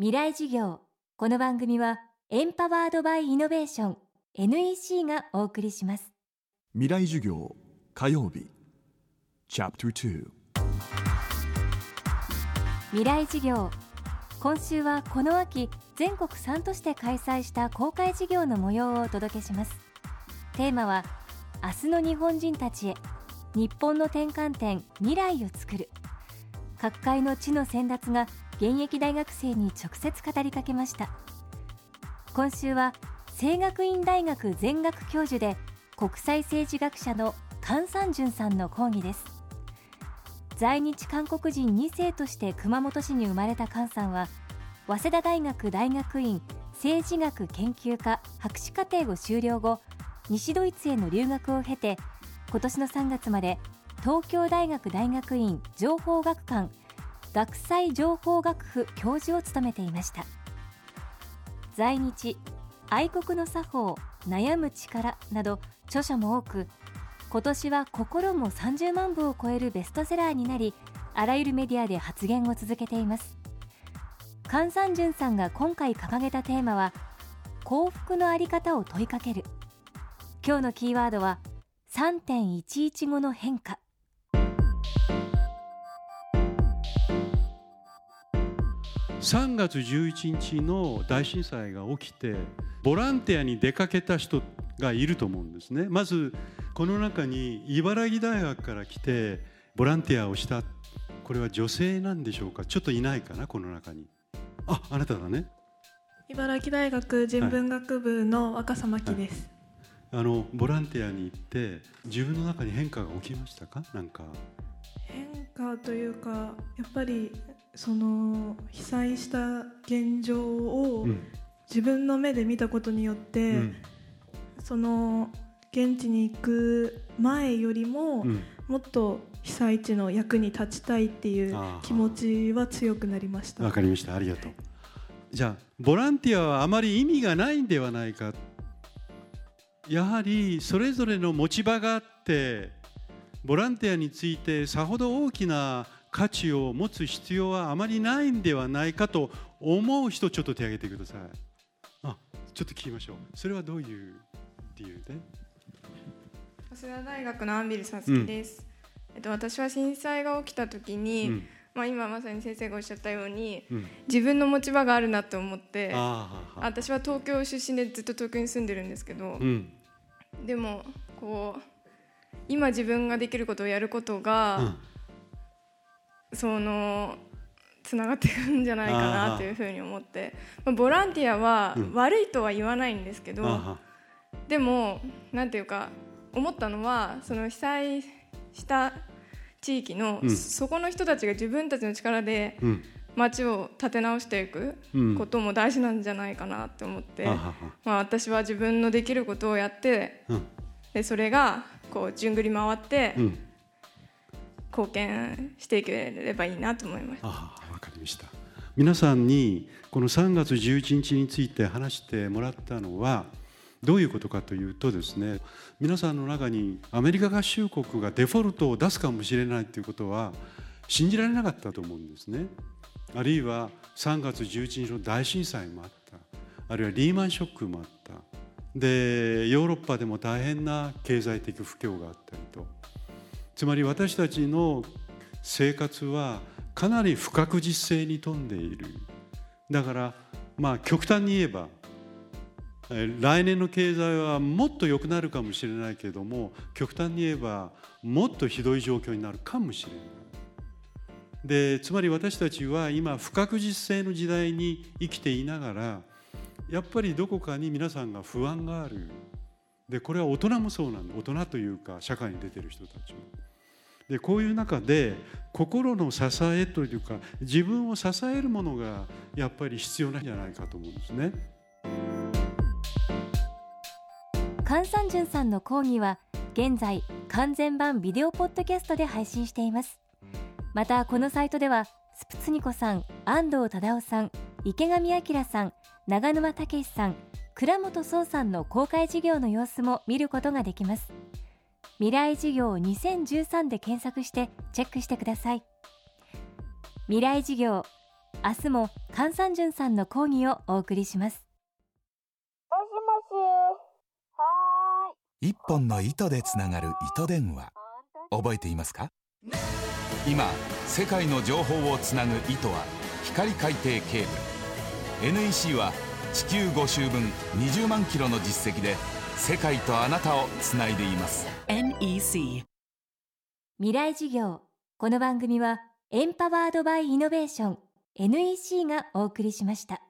未来授業。この番組はエンパワードバイイノベーション NEC がお送りします。未来授業火曜日。チャプター未来授業。今週はこの秋全国3都市で開催した公開授業の模様をお届けします。テーマは明日の日本人たちへ日本の転換点未来を作る。各界の地の先達が現役大学生に直接語りかけました。今週は清学院大学全学教授で国際政治学者の菅三淳さんの講義です。在日韓国人2世として熊本市に生まれた菅さんは早稲田大学大学院政治学研究科博士課程を修了後西ドイツへの留学を経て今年の3月まで東京大学大学院情報学館学際情報学府教授を務めていました。在日愛国の作法悩む力など著書も多く今年は心も30万部を超えるベストセラーになりあらゆるメディアで発言を続けています。菅三淳さんが今回掲げたテーマは幸福のあり方を問いかける。今日のキーワードは3.115の変化。3月11日の大震災が起きてボランティアに出かけた人がいると思うんですね。まずこの中に茨城大学から来てボランティアをした。これは女性なんでしょうか？ちょっといないかな？この中に。ああなただね。茨城大学人文学部の若狭真希です、はい、あのボランティアに行って自分の中に変化が起きましたか？なんか。変化というかやっぱりその被災した現状を自分の目で見たことによって、うん、その現地に行く前よりも、もっと被災地の役に立ちたいっていう気持ちは強くなりました。わかりました。ありがとう。じゃあボランティアはあまり意味がないんではないか。やはりそれぞれの持ち場があってボランティアについてさほど大きな価値を持つ必要はあまりないんではないかと思う人ちょっと手を挙げてください。あちょっと聞きましょう。それはどういう理由で？早稲田大学のアンビルさつきです、うん、えっと、私は震災が起きた時に、うん、まあ、今まさに先生がおっしゃったように、うん、自分の持ち場があるなと思って私は東京出身でずっと東京に住んでるんですけど、でもこう今自分ができることをやることが、そのつながっていくんじゃないかなというふうに思って。まあ、ボランティアは悪いとは言わないんですけど、うん、でもなんていうか思ったのはその被災した地域の、うん、そこの人たちが自分たちの力で街を立て直していくことも大事なんじゃないかなって思って、うん、まあ、私は自分のできることをやって、でそれがこう順繰り回って、貢献していければいいなと思います。あわかりました。皆さんにこの3月11日について話してもらったのはどういうことかというとですね皆さんの中にアメリカ合衆国がデフォルトを出すかもしれないということは信じられなかったと思うんですね。あるいは3月11日の大震災もあった。あるいはリーマンショックもあった。でヨーロッパでも大変な経済的不況があったりと。つまり私たちの生活はかなり不確実性に富んでいる。だからまあ極端に言えば来年の経済はもっと良くなるかもしれないけれども極端に言えばもっとひどい状況になるかもしれない。でつまり私たちは今不確実性の時代に生きていながらやっぱりどこかに皆さんが不安がある。でこれは大人もそうなんだ。大人というか社会に出てる人たちも。でこういう中で心の支えというか自分を支えるものがやっぱり必要なんじゃないかと思うんですね。菅三淳さんの講義は現在完全版ビデオポッドキャストで配信していますまたこのサイトではスプツニコさん安藤忠雄さん池上彰さん長沼武さん倉本壮さんの公開授業の様子も見ることができます未来事業2013で検索してチェックしてください。未来事業明日も菅三淳さんの講義をお送りします。もしもし。はーい。一本の糸でつながる糸電話。覚えていますか？今世界の情報をつなぐ糸は光海底ケーブル。NEC は地球5周分20万キロの実績で世界とあなたをつないでいます。NEC 未来事業。この番組はエンパワードバイイノベーション NEC がお送りしました。